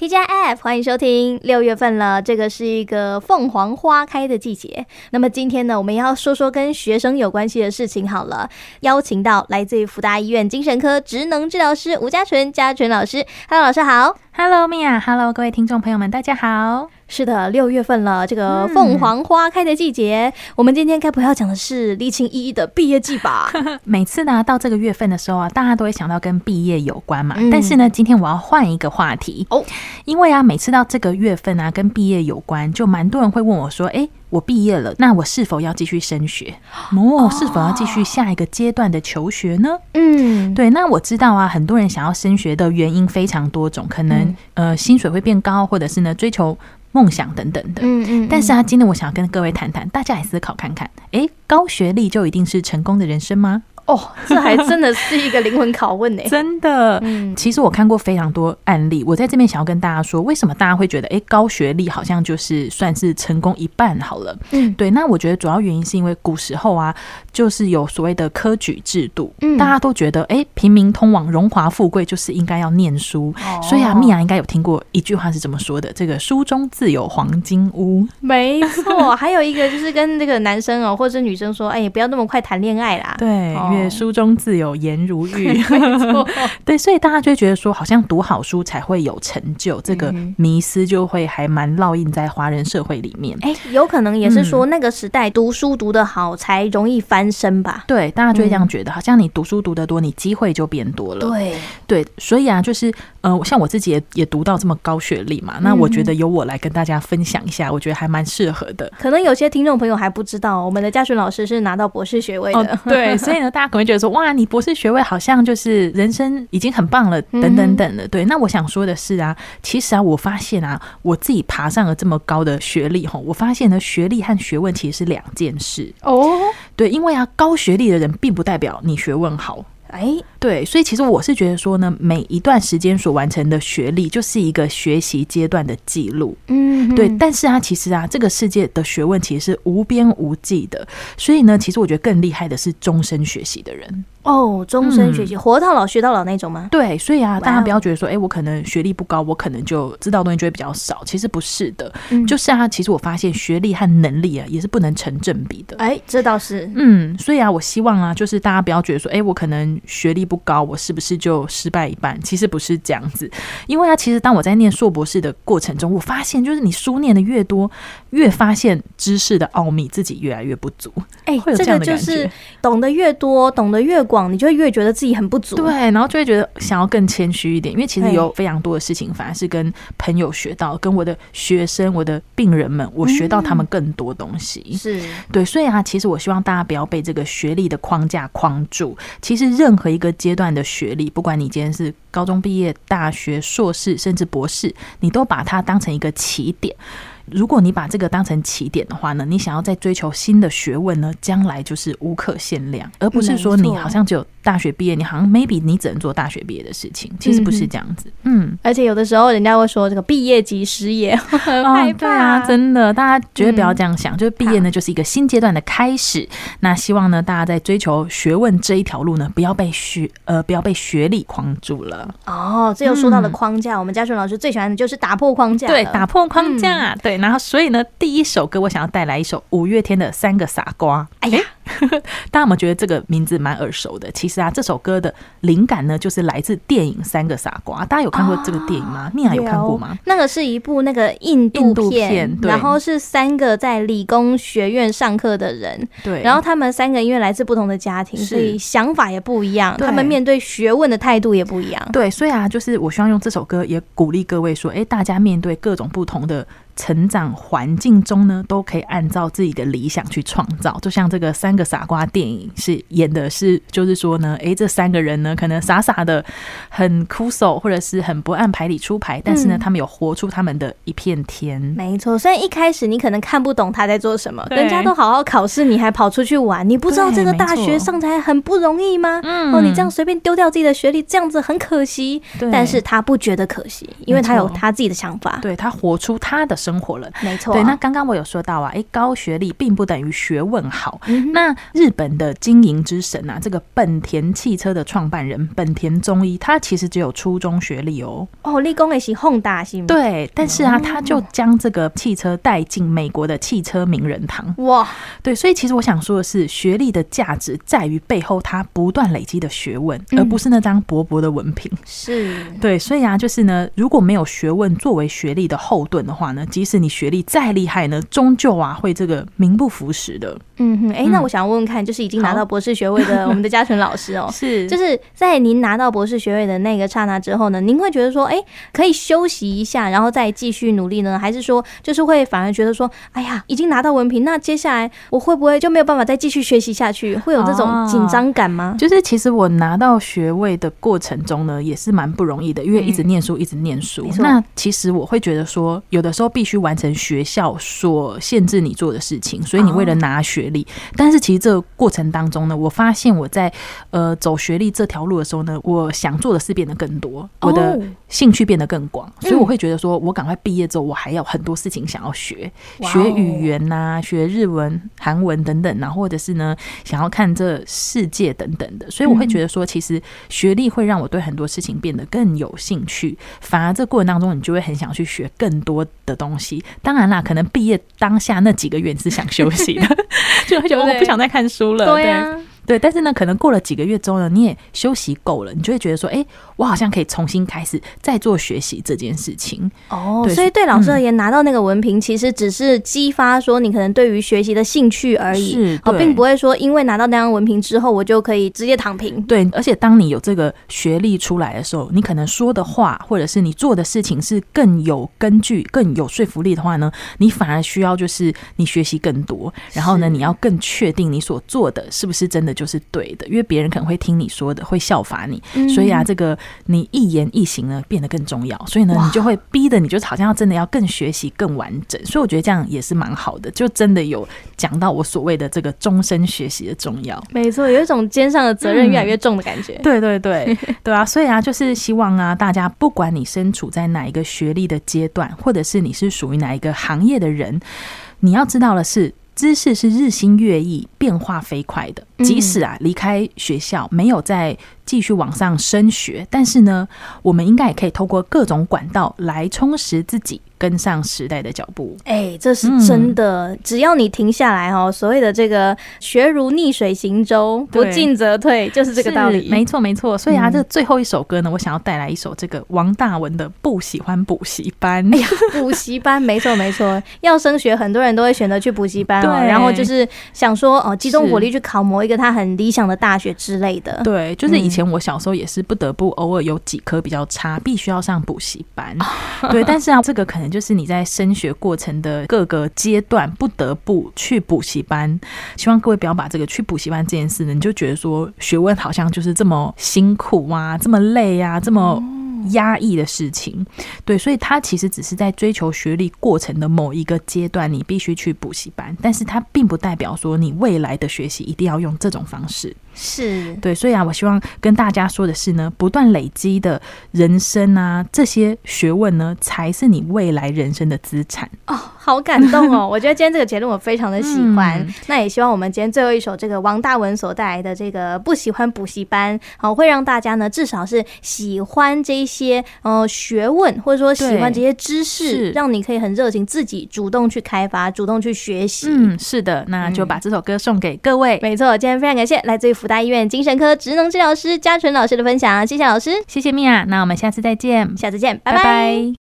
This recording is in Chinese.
tgf 欢迎收听。六月份了，这个是一个凤凰花开的季节。那么今天呢，我们要说说跟学生有关系的事情。好了，邀请到来自于福大医院精神科职能治疗师吴家纯，家纯老师。Hello，老师好。Hello，Mia，Hello，各位听众朋友们，大家好。是的，六月份了，这个凤凰花开的季节，嗯、我们今天该不会要讲的是离情依依的毕业季吧？每次呢，到这个月份的时候啊，大家都会想到跟毕业有关嘛。嗯、但是呢，今天我要换一个话题哦，因为啊，每次到这个月份啊，跟毕业有关，就蛮多人会问我说：“哎，我毕业了，那我是否要继续升学？哦，是否要继续下一个阶段的求学呢？”嗯，对。那我知道啊，很多人想要升学的原因非常多种，可能、嗯、呃，薪水会变高，或者是呢，追求。梦想等等的，嗯嗯，但是啊，今天我想要跟各位谈谈，大家来思考看看，诶，高学历就一定是成功的人生吗？哦，这还真的是一个灵魂拷问呢！真的，嗯，其实我看过非常多案例，我在这边想要跟大家说，为什么大家会觉得，哎，高学历好像就是算是成功一半好了？嗯，对，那我觉得主要原因是因为古时候啊，就是有所谓的科举制度，嗯，大家都觉得，哎，平民通往荣华富贵就是应该要念书，哦，所以啊，蜜雅应该有听过一句话是怎么说的？这个书中自有黄金屋，没错，还有一个就是跟这个男生哦，或者是女生说，哎，不要那么快谈恋爱啦，对。哦书中自有颜如玉，没错，对，所以大家就会觉得说，好像读好书才会有成就，这个迷思就会还蛮烙印在华人社会里面。哎，有可能也是说那个时代读书读得好才容易翻身吧？对，大家就会这样觉得，好像你读书读得多，你机会就变多了。对，对，所以啊，就是呃，像我自己也也读到这么高学历嘛，那我觉得由我来跟大家分享一下，我觉得还蛮适合的。可能有些听众朋友还不知道，我们的家纯老师是拿到博士学位的。哦，对，所以呢，大家可能觉得说，哇，你博士学位好像就是人生已经很棒了，等等等的。对，那我想说的是啊，其实啊，我发现啊，我自己爬上了这么高的学历哈，我发现呢，学历和学问其实是两件事哦。对，因为啊，高学历的人并不代表你学问好。哎，对，所以其实我是觉得说呢，每一段时间所完成的学历就是一个学习阶段的记录。嗯，对。但是啊，其实啊，这个世界的学问其实是无边无际的。所以呢，其实我觉得更厉害的是终身学习的人。哦，终身学习，嗯、活到老学到老那种吗？对，所以啊，大家不要觉得说，哎、欸，我可能学历不高，我可能就知道东西就会比较少。其实不是的，嗯、就是啊，其实我发现学历和能力啊也是不能成正比的。哎、欸，这倒是，嗯，所以啊，我希望啊，就是大家不要觉得说，哎、欸，我可能学历不高，我是不是就失败一半？其实不是这样子，因为啊，其实当我在念硕博士的过程中，我发现就是你书念的越多，越发现知识的奥秘自己越来越不足。哎、欸，会有这样的感觉，这个就是懂得越多，懂得越广，你就会越觉得自己很不足，对，然后就会觉得想要更谦虚一点，因为其实有非常多的事情，反而是跟朋友学到，跟我的学生、我的病人们，我学到他们更多东西。是对，所以啊，其实我希望大家不要被这个学历的框架框住。其实任何一个阶段的学历，不管你今天是高中毕业、大学、硕士，甚至博士，你都把它当成一个起点。如果你把这个当成起点的话呢，你想要再追求新的学问呢，将来就是无可限量，而不是说你好像只有大学毕业，你好像 maybe 你只能做大学毕业的事情，其实不是这样子。嗯，而且有的时候人家会说这个毕业即失业，很害怕。对啊，真的，大家绝对不要这样想，就是毕业呢就是一个新阶段的开始。那希望呢大家在追求学问这一条路呢，不要被学呃不要被学历框住了。哦，这又说到了框架，我们嘉顺老师最喜欢的就是打破框架，对，打破框架，对。然后，所以呢，第一首歌我想要带来一首五月天的《三个傻瓜》。哎呀。大家有没有觉得这个名字蛮耳熟的？其实啊，这首歌的灵感呢，就是来自电影《三个傻瓜》。大家有看过这个电影吗？蜜雅、哦、有看过吗？那个是一部那个印度片，印度片，然后是三个在理工学院上课的人，对，然后他们三个因为来自不同的家庭，所以想法也不一样，他们面对学问的态度也不一样。对，所以啊，就是我希望用这首歌也鼓励各位说，哎、欸，大家面对各种不同的。成长环境中呢，都可以按照自己的理想去创造。就像这个三个傻瓜电影是演的是，就是说呢，诶，这三个人呢，可能傻傻的很枯手，或者是很不按牌理出牌，但是呢，他们有活出他们的一片天。嗯、没错，虽然一开始你可能看不懂他在做什么，人家都好好考试，你还跑出去玩，你不知道这个大学上台很不容易吗？嗯，哦，你这样随便丢掉自己的学历，这样子很可惜。对但是他不觉得可惜，因为他有他自己的想法。对，他活出他的生活了，没错。对，那刚刚我有说到啊，诶，高学历并不等于学问好。嗯、哼那日本的经营之神啊，这个本田汽车的创办人本田宗一，他其实只有初中学历哦。哦，立功也是宏大是吗？对，但是啊，他就将这个汽车带进美国的汽车名人堂。哇，对，所以其实我想说的是，学历的价值在于背后他不断累积的学问，而不是那张薄薄的文凭。是对，所以啊，就是呢，如果没有学问作为学历的后盾的话呢，即使你学历再厉害呢，终究啊会这个名不符实的。嗯哼，哎、欸，那我想问问看，就是已经拿到博士学位的 我们的嘉纯老师哦、喔，是，就是在您拿到博士学位的那个刹那之后呢，您会觉得说，哎、欸，可以休息一下，然后再继续努力呢？还是说，就是会反而觉得说，哎呀，已经拿到文凭，那接下来我会不会就没有办法再继续学习下去？会有这种紧张感吗？就是其实我拿到学位的过程中呢，也是蛮不容易的，因为一直念书，一直念书。嗯、那其实我会觉得说，有的时候必须完成学校所限制你做的事情，所以你为了拿学历，但是其实这个过程当中呢，我发现我在呃走学历这条路的时候呢，我想做的事变得更多，我的兴趣变得更广，所以我会觉得说，我赶快毕业之后，我还有很多事情想要学，学语言呐、啊，学日文、韩文等等，然后或者是呢，想要看这世界等等的，所以我会觉得说，其实学历会让我对很多事情变得更有兴趣，反而这过程当中，你就会很想去学更多的东西。当然啦，可能毕业当下那几个月你是想休息的，就会觉得我不想再看书了。对呀。对，但是呢，可能过了几个月之后呢，你也休息够了，你就会觉得说，哎，我好像可以重新开始再做学习这件事情。哦，所以对老师而言，嗯、拿到那个文凭，其实只是激发说你可能对于学习的兴趣而已，是，哦，并不会说因为拿到那张文凭之后，我就可以直接躺平。对，而且当你有这个学历出来的时候，你可能说的话，或者是你做的事情是更有根据、更有说服力的话呢，你反而需要就是你学习更多，然后呢，你要更确定你所做的是不是真的。就是对的，因为别人可能会听你说的，会效法你，所以啊，这个你一言一行呢变得更重要，所以呢，你就会逼的你，就好像要真的要更学习更完整，所以我觉得这样也是蛮好的，就真的有讲到我所谓的这个终身学习的重要。没错，有一种肩上的责任越来越重的感觉。嗯、对对对，对啊，所以啊，就是希望啊，大家不管你身处在哪一个学历的阶段，或者是你是属于哪一个行业的人，你要知道的是。知识是日新月异、变化飞快的。即使啊离开学校，没有再继续往上升学，但是呢，我们应该也可以透过各种管道来充实自己。跟上时代的脚步，哎、欸，这是真的。嗯、只要你停下来哦，所谓的这个“学如逆水行舟，不进则退”，就是这个道理。没错，没错。所以啊，这最后一首歌呢，我想要带来一首这个王大文的《不喜欢补习班》。哎呀，补习班，没错，没错。要升学，很多人都会选择去补习班哦。然后就是想说，哦，集中火力去考某一个他很理想的大学之类的。对，就是以前我小时候也是不得不偶尔有几科比较差，必须要上补习班。对，但是啊，这个可能。就是你在升学过程的各个阶段不得不去补习班，希望各位不要把这个去补习班这件事呢，你就觉得说学问好像就是这么辛苦啊，这么累啊，这么压抑的事情。对，所以他其实只是在追求学历过程的某一个阶段，你必须去补习班，但是它并不代表说你未来的学习一定要用这种方式。是对，所以啊，我希望跟大家说的是呢，不断累积的人生啊，这些学问呢，才是你未来人生的资产哦。好感动哦！我觉得今天这个结论我非常的喜欢。嗯、那也希望我们今天最后一首这个王大文所带来的这个不喜欢补习班，好，会让大家呢至少是喜欢这些呃学问，或者说喜欢这些知识，让你可以很热情，自己主动去开发，主动去学习。嗯，是的，那就把这首歌送给各位。嗯、没错，今天非常感谢来自于辅大医院精神科职能治疗师嘉纯老师的分享，谢谢老师，谢谢米娅。那我们下次再见，下次见，拜拜。拜拜。